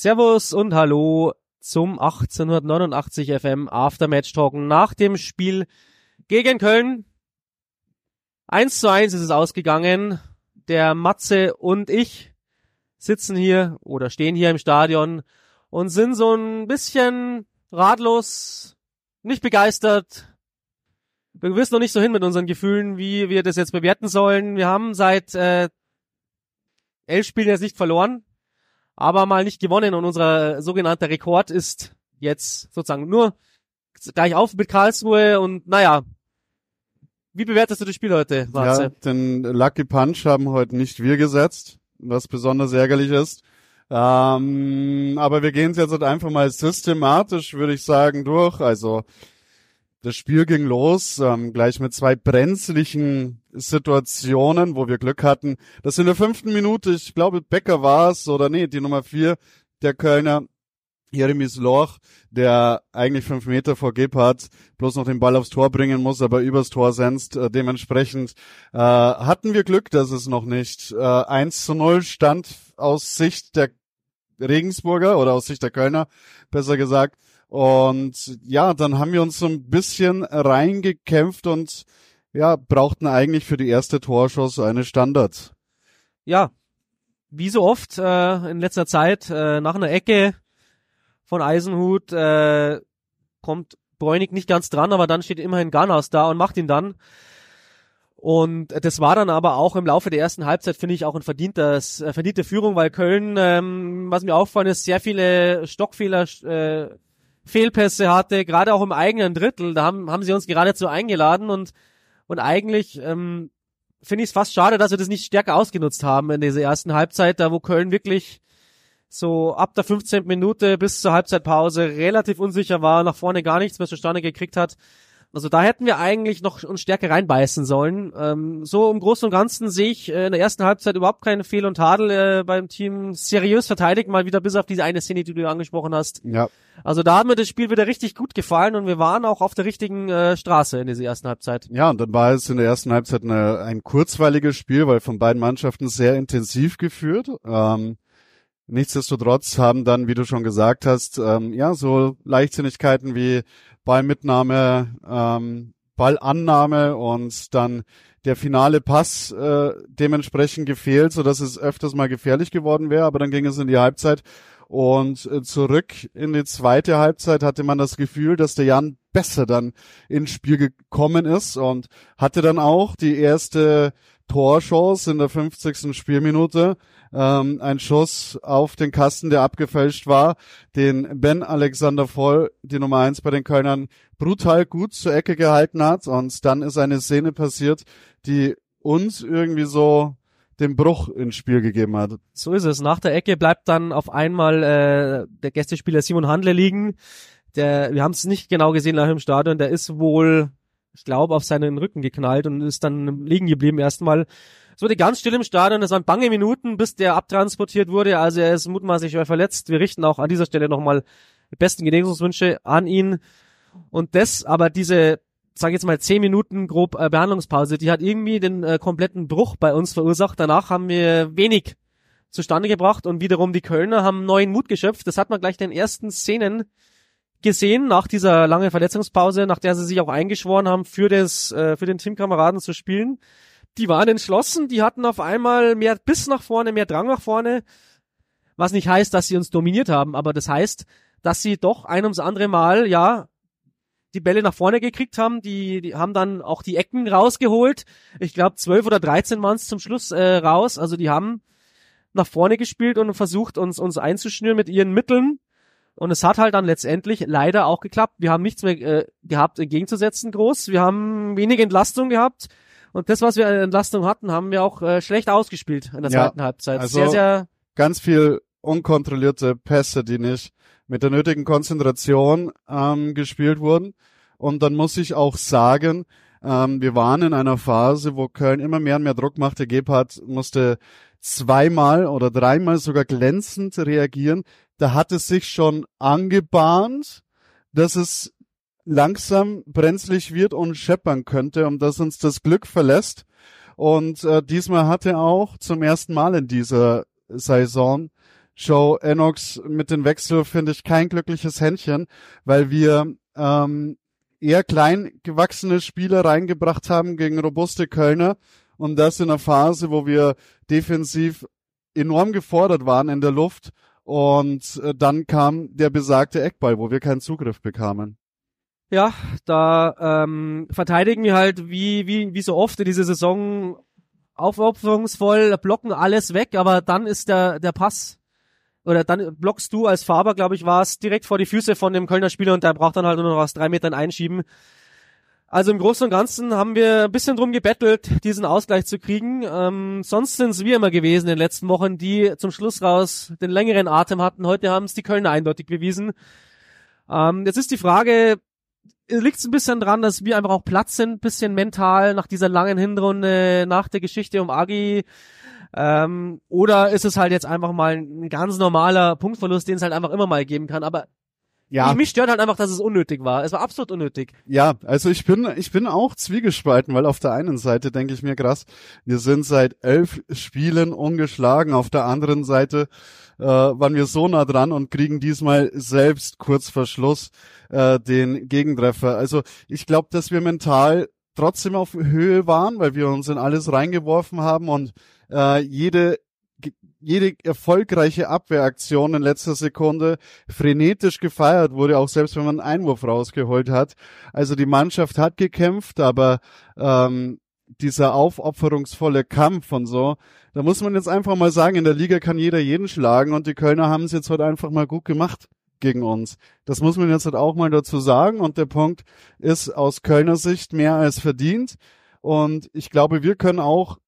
Servus und Hallo zum 1889 FM Aftermatch Talken nach dem Spiel gegen Köln. 1 zu 1 ist es ausgegangen. Der Matze und ich sitzen hier oder stehen hier im Stadion und sind so ein bisschen ratlos, nicht begeistert. Wir wissen noch nicht so hin mit unseren Gefühlen, wie wir das jetzt bewerten sollen. Wir haben seit äh, elf Spielen jetzt nicht verloren, aber mal nicht gewonnen und unser sogenannter Rekord ist jetzt sozusagen nur gleich auf mit Karlsruhe und naja, wie bewertest du das Spiel heute, Marze? Ja, den Lucky Punch haben heute nicht wir gesetzt, was besonders ärgerlich ist. Ähm, aber wir gehen es jetzt halt einfach mal systematisch, würde ich sagen, durch. Also das Spiel ging los, ähm, gleich mit zwei brenzlichen Situationen, wo wir Glück hatten. Das in der fünften Minute, ich glaube Becker war es, oder nee, die Nummer vier, der Kölner, Jeremies Loch, der eigentlich fünf Meter vor Gebhardt bloß noch den Ball aufs Tor bringen muss, aber übers Tor senzt. Äh, dementsprechend äh, hatten wir Glück, dass es noch nicht äh, 1 zu 0 stand aus Sicht der Regensburger oder aus Sicht der Kölner, besser gesagt. Und ja, dann haben wir uns so ein bisschen reingekämpft und ja, brauchten eigentlich für die erste Torschuss eine Standard. Ja, wie so oft äh, in letzter Zeit, äh, nach einer Ecke von Eisenhut äh, kommt Bräunig nicht ganz dran, aber dann steht immerhin Garnas da und macht ihn dann. Und das war dann aber auch im Laufe der ersten Halbzeit, finde ich, auch ein verdientes, äh, verdiente Führung, weil Köln, ähm, was mir auffallen ist, sehr viele Stockfehler, äh, Fehlpässe hatte, gerade auch im eigenen Drittel. Da haben, haben sie uns geradezu eingeladen und, und eigentlich ähm, finde ich es fast schade, dass wir das nicht stärker ausgenutzt haben in dieser ersten Halbzeit, da wo Köln wirklich so ab der 15. Minute bis zur Halbzeitpause relativ unsicher war, nach vorne gar nichts mehr zustande gekriegt hat. Also da hätten wir eigentlich noch uns stärker reinbeißen sollen. Ähm, so im Großen und Ganzen sehe ich äh, in der ersten Halbzeit überhaupt keine Fehl und Tadel äh, beim Team seriös verteidigt, mal wieder bis auf diese eine Szene, die du angesprochen hast. Ja. Also da hat mir das Spiel wieder richtig gut gefallen und wir waren auch auf der richtigen äh, Straße in dieser ersten Halbzeit. Ja, und dann war es in der ersten Halbzeit eine, ein kurzweiliges Spiel, weil von beiden Mannschaften sehr intensiv geführt. Ähm, nichtsdestotrotz haben dann, wie du schon gesagt hast, ähm, ja, so Leichtsinnigkeiten wie Ballmitnahme, ähm, Ballannahme und dann der finale Pass äh, dementsprechend gefehlt, so dass es öfters mal gefährlich geworden wäre, aber dann ging es in die Halbzeit und äh, zurück in die zweite Halbzeit hatte man das Gefühl, dass der Jan besser dann ins Spiel gekommen ist und hatte dann auch die erste Torchance in der 50. Spielminute ähm, ein Schuss auf den Kasten, der abgefälscht war, den Ben Alexander Voll, die Nummer eins bei den Kölnern, brutal gut zur Ecke gehalten hat. Und dann ist eine Szene passiert, die uns irgendwie so den Bruch ins Spiel gegeben hat. So ist es. Nach der Ecke bleibt dann auf einmal äh, der Gästespieler Simon Handle liegen. Der, wir haben es nicht genau gesehen nach dem Stadion, der ist wohl, ich glaube, auf seinen Rücken geknallt und ist dann liegen geblieben erstmal. Es wurde ganz still im Stadion, es waren bange Minuten, bis der abtransportiert wurde. Also er ist mutmaßlich verletzt. Wir richten auch an dieser Stelle nochmal die besten Genesungswünsche an ihn. Und das, aber diese, sag ich jetzt mal, zehn Minuten grob äh, Behandlungspause, die hat irgendwie den äh, kompletten Bruch bei uns verursacht. Danach haben wir wenig zustande gebracht und wiederum die Kölner haben neuen Mut geschöpft. Das hat man gleich in den ersten Szenen gesehen nach dieser langen Verletzungspause, nach der sie sich auch eingeschworen haben, für das, äh, für den Teamkameraden zu spielen die waren entschlossen, die hatten auf einmal mehr Biss nach vorne, mehr Drang nach vorne, was nicht heißt, dass sie uns dominiert haben, aber das heißt, dass sie doch ein ums andere Mal, ja, die Bälle nach vorne gekriegt haben, die, die haben dann auch die Ecken rausgeholt. Ich glaube, zwölf oder dreizehn waren es zum Schluss äh, raus. Also die haben nach vorne gespielt und versucht, uns, uns einzuschnüren mit ihren Mitteln. Und es hat halt dann letztendlich leider auch geklappt. Wir haben nichts mehr äh, gehabt entgegenzusetzen groß. Wir haben wenig Entlastung gehabt. Und das, was wir an Entlastung hatten, haben wir auch äh, schlecht ausgespielt in der ja, zweiten Halbzeit. Also sehr, sehr ganz viel unkontrollierte Pässe, die nicht mit der nötigen Konzentration ähm, gespielt wurden. Und dann muss ich auch sagen, ähm, wir waren in einer Phase, wo Köln immer mehr und mehr Druck machte. Gebhardt musste zweimal oder dreimal sogar glänzend reagieren. Da hat es sich schon angebahnt, dass es langsam brenzlig wird und scheppern könnte und dass uns das Glück verlässt. Und äh, diesmal hat er auch zum ersten Mal in dieser Saison Joe Enox mit dem Wechsel finde ich kein glückliches Händchen, weil wir ähm, eher klein gewachsene Spieler reingebracht haben gegen robuste Kölner und das in einer Phase, wo wir defensiv enorm gefordert waren in der Luft und äh, dann kam der besagte Eckball, wo wir keinen Zugriff bekamen. Ja, da ähm, verteidigen wir halt wie, wie, wie so oft in dieser Saison aufopferungsvoll, blocken alles weg, aber dann ist der, der Pass oder dann blockst du als Faber, glaube ich, war es direkt vor die Füße von dem Kölner Spieler und der braucht dann halt nur noch aus drei Metern einschieben. Also im Großen und Ganzen haben wir ein bisschen drum gebettelt, diesen Ausgleich zu kriegen. Ähm, sonst sind es wir immer gewesen in den letzten Wochen, die zum Schluss raus den längeren Atem hatten. Heute haben es die Kölner eindeutig bewiesen. Ähm, jetzt ist die Frage, liegt es ein bisschen dran, dass wir einfach auch Platz sind, bisschen mental nach dieser langen Hinrunde, nach der Geschichte um Agi. Ähm, oder ist es halt jetzt einfach mal ein ganz normaler Punktverlust, den es halt einfach immer mal geben kann. Aber ja. Mich stört halt einfach, dass es unnötig war. Es war absolut unnötig. Ja, also ich bin, ich bin auch zwiegespalten, weil auf der einen Seite denke ich mir krass, wir sind seit elf Spielen ungeschlagen. Auf der anderen Seite äh, waren wir so nah dran und kriegen diesmal selbst kurz vor Schluss äh, den Gegentreffer. Also ich glaube, dass wir mental trotzdem auf Höhe waren, weil wir uns in alles reingeworfen haben und äh, jede jede erfolgreiche Abwehraktion in letzter Sekunde frenetisch gefeiert wurde, auch selbst wenn man einen Einwurf rausgeholt hat. Also die Mannschaft hat gekämpft, aber ähm, dieser aufopferungsvolle Kampf und so, da muss man jetzt einfach mal sagen, in der Liga kann jeder jeden schlagen und die Kölner haben es jetzt heute einfach mal gut gemacht gegen uns. Das muss man jetzt halt auch mal dazu sagen und der Punkt ist aus Kölner Sicht mehr als verdient und ich glaube, wir können auch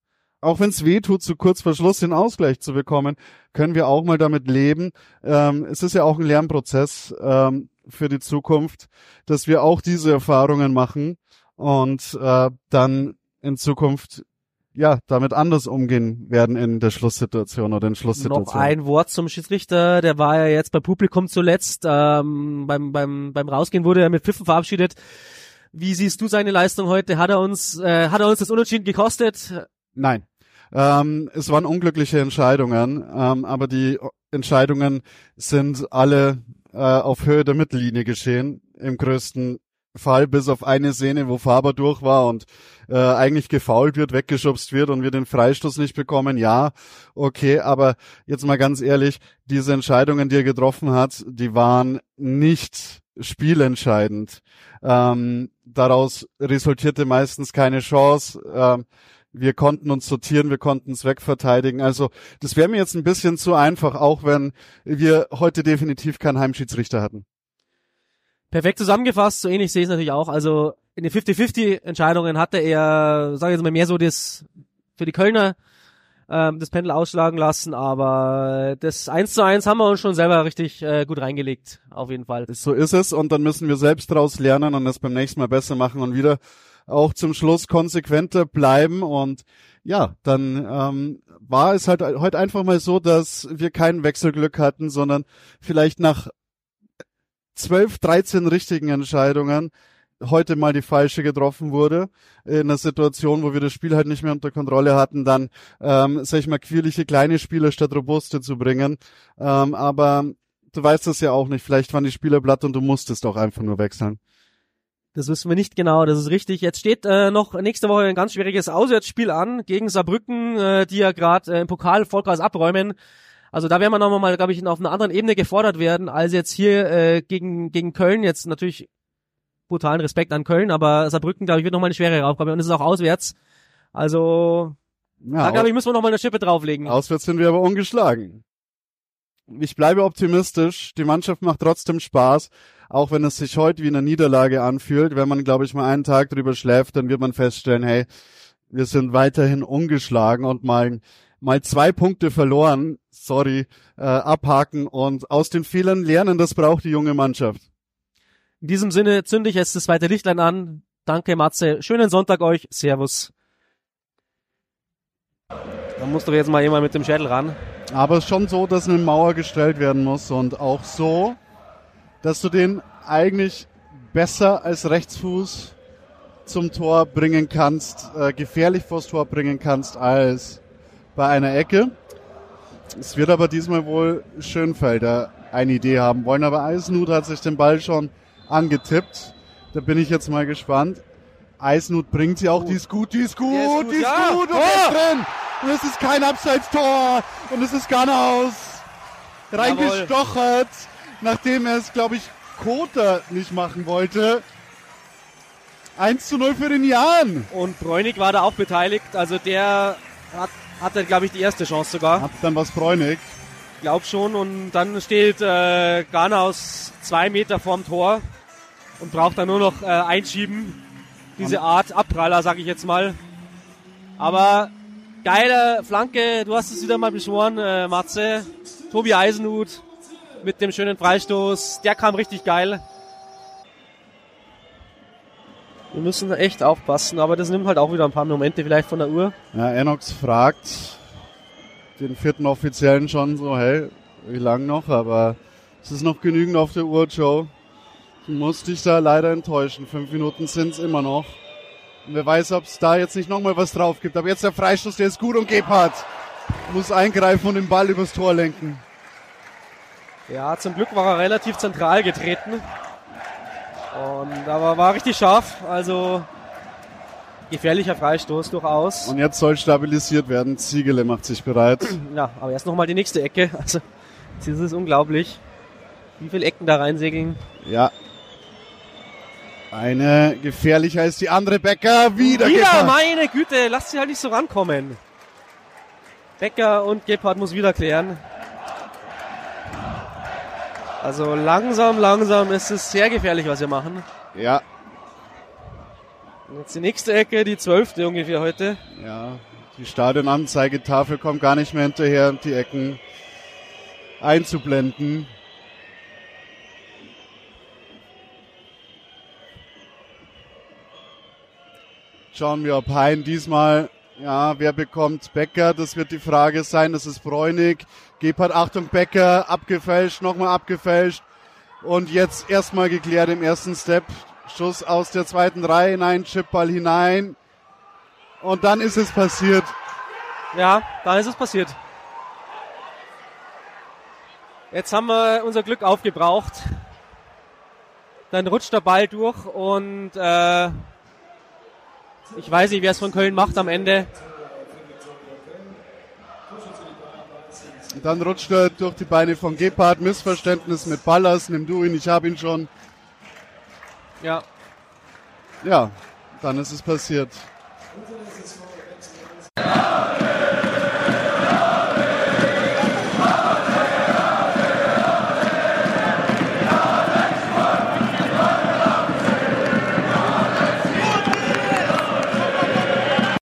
auch wenn es weh tut, zu kurz vor Schluss den Ausgleich zu bekommen, können wir auch mal damit leben. Ähm, es ist ja auch ein Lernprozess ähm, für die Zukunft, dass wir auch diese Erfahrungen machen und äh, dann in Zukunft ja damit anders umgehen werden in der Schlusssituation oder in Schlusssituation. Noch ein Wort zum Schiedsrichter, der war ja jetzt bei Publikum zuletzt. Ähm, beim beim beim Rausgehen wurde er mit Pfiffen verabschiedet. Wie siehst du seine Leistung heute? Hat er uns äh, hat er uns das Unentschieden gekostet? Nein. Ähm, es waren unglückliche Entscheidungen, ähm, aber die Entscheidungen sind alle äh, auf Höhe der Mittellinie geschehen, im größten Fall, bis auf eine Szene, wo Faber durch war und äh, eigentlich gefault wird, weggeschubst wird und wir den Freistoß nicht bekommen. Ja, okay, aber jetzt mal ganz ehrlich, diese Entscheidungen, die er getroffen hat, die waren nicht spielentscheidend. Ähm, daraus resultierte meistens keine Chance. Ähm, wir konnten uns sortieren, wir konnten es wegverteidigen. Also das wäre mir jetzt ein bisschen zu einfach, auch wenn wir heute definitiv keinen Heimschiedsrichter hatten. Perfekt zusammengefasst, so ähnlich sehe ich es natürlich auch. Also in den 50-50-Entscheidungen hatte er, sage ich jetzt mal, mehr so das für die Kölner ähm, das Pendel ausschlagen lassen, aber das 1 zu 1 haben wir uns schon selber richtig äh, gut reingelegt, auf jeden Fall. So ist es und dann müssen wir selbst daraus lernen und das beim nächsten Mal besser machen und wieder auch zum Schluss konsequenter bleiben und ja, dann ähm, war es halt heute einfach mal so, dass wir kein Wechselglück hatten, sondern vielleicht nach zwölf, dreizehn richtigen Entscheidungen heute mal die falsche getroffen wurde, in einer Situation, wo wir das Spiel halt nicht mehr unter Kontrolle hatten, dann, ähm, sag ich mal, quirlige kleine Spieler statt robuste zu bringen. Ähm, aber du weißt das ja auch nicht, vielleicht waren die Spieler blatt und du musstest auch einfach nur wechseln. Das wissen wir nicht genau, das ist richtig. Jetzt steht äh, noch nächste Woche ein ganz schwieriges Auswärtsspiel an gegen Saarbrücken, äh, die ja gerade äh, im Pokal Vollgas abräumen. Also da werden wir nochmal, glaube ich, auf einer anderen Ebene gefordert werden, als jetzt hier äh, gegen, gegen Köln. Jetzt natürlich brutalen Respekt an Köln, aber Saarbrücken, glaube ich, wird nochmal eine schwere Aufgabe und es ist auch auswärts. Also ja, da, glaube ich, müssen wir nochmal eine Schippe drauflegen. Auswärts sind wir aber ungeschlagen. Ich bleibe optimistisch. Die Mannschaft macht trotzdem Spaß auch wenn es sich heute wie eine Niederlage anfühlt, wenn man, glaube ich, mal einen Tag drüber schläft, dann wird man feststellen, hey, wir sind weiterhin ungeschlagen und mal, mal zwei Punkte verloren, sorry, äh, abhaken und aus den Fehlern lernen, das braucht die junge Mannschaft. In diesem Sinne zünde ich jetzt das zweite Lichtlein an. Danke, Matze. Schönen Sonntag euch. Servus. Da muss doch jetzt mal jemand mit dem Schädel ran. Aber es ist schon so, dass eine Mauer gestellt werden muss und auch so, dass du den eigentlich besser als Rechtsfuß zum Tor bringen kannst, äh, gefährlich vors Tor bringen kannst als bei einer Ecke. Es wird aber diesmal wohl Schönfelder eine Idee haben wollen, aber Eisenhut hat sich den Ball schon angetippt. Da bin ich jetzt mal gespannt. Eisenhut bringt sie auch, die ist gut, die ist gut, Die ist gut, die ist ja. gut und Tor! ist drin. Und es ist kein Abseits-Tor und es ist Ganaus reingestochert, nachdem er es, glaube ich, Kota nicht machen wollte. 1 zu 0 für den Jan. Und Bräunig war da auch beteiligt. Also der hat, hatte, glaube ich, die erste Chance sogar. Hat dann was Bräunig. Glaub schon. Und dann steht äh, Ghana aus zwei Meter vorm Tor und braucht dann nur noch äh, einschieben. Diese Art Abpraller, sag ich jetzt mal. Aber geile Flanke, du hast es wieder mal beschworen, äh, Matze. Tobi Eisenhut mit dem schönen Freistoß. Der kam richtig geil. Wir müssen echt aufpassen, aber das nimmt halt auch wieder ein paar Momente vielleicht von der Uhr. Ja, Enox fragt den vierten Offiziellen schon so, hey, wie lang noch? Aber es ist noch genügend auf der Uhr, Joe. Du musst dich da leider enttäuschen. Fünf Minuten sind's immer noch. Und wer weiß, ob es da jetzt nicht nochmal was drauf gibt. Aber jetzt der Freistoß, der ist gut und Gebhardt muss eingreifen und den Ball übers Tor lenken. Ja, zum Glück war er relativ zentral getreten. Und aber war richtig scharf, also gefährlicher Freistoß durchaus. Und jetzt soll stabilisiert werden. Ziegele macht sich bereit. ja, aber erst nochmal die nächste Ecke. Also, das ist unglaublich, wie viele Ecken da reinsegeln. Ja. Eine gefährlicher ist die andere Becker. Wieder, Wieder, Gebhardt. meine Güte, lasst sie halt nicht so rankommen. Becker und Gebhardt muss wieder klären. Also langsam, langsam ist es sehr gefährlich, was wir machen. Ja, Und Jetzt die nächste Ecke, die zwölfte ungefähr heute. Ja, die Stadionanzeigetafel kommt gar nicht mehr hinterher, die Ecken einzublenden. Schauen wir, ob Hein diesmal, ja, wer bekommt Becker? Das wird die Frage sein. Das ist Bräunig. Gebhardt, Achtung, Becker, abgefälscht, nochmal abgefälscht. Und jetzt erstmal geklärt im ersten Step. Schuss aus der zweiten Reihe, nein, Chipball hinein. Und dann ist es passiert. Ja, dann ist es passiert. Jetzt haben wir unser Glück aufgebraucht. Dann rutscht der Ball durch und äh, ich weiß nicht, wer es von Köln macht am Ende. Dann rutscht er durch die Beine von Gebhardt. Missverständnis mit Ballas. Nimm du ihn, ich hab ihn schon. Ja, Ja, dann ist es passiert.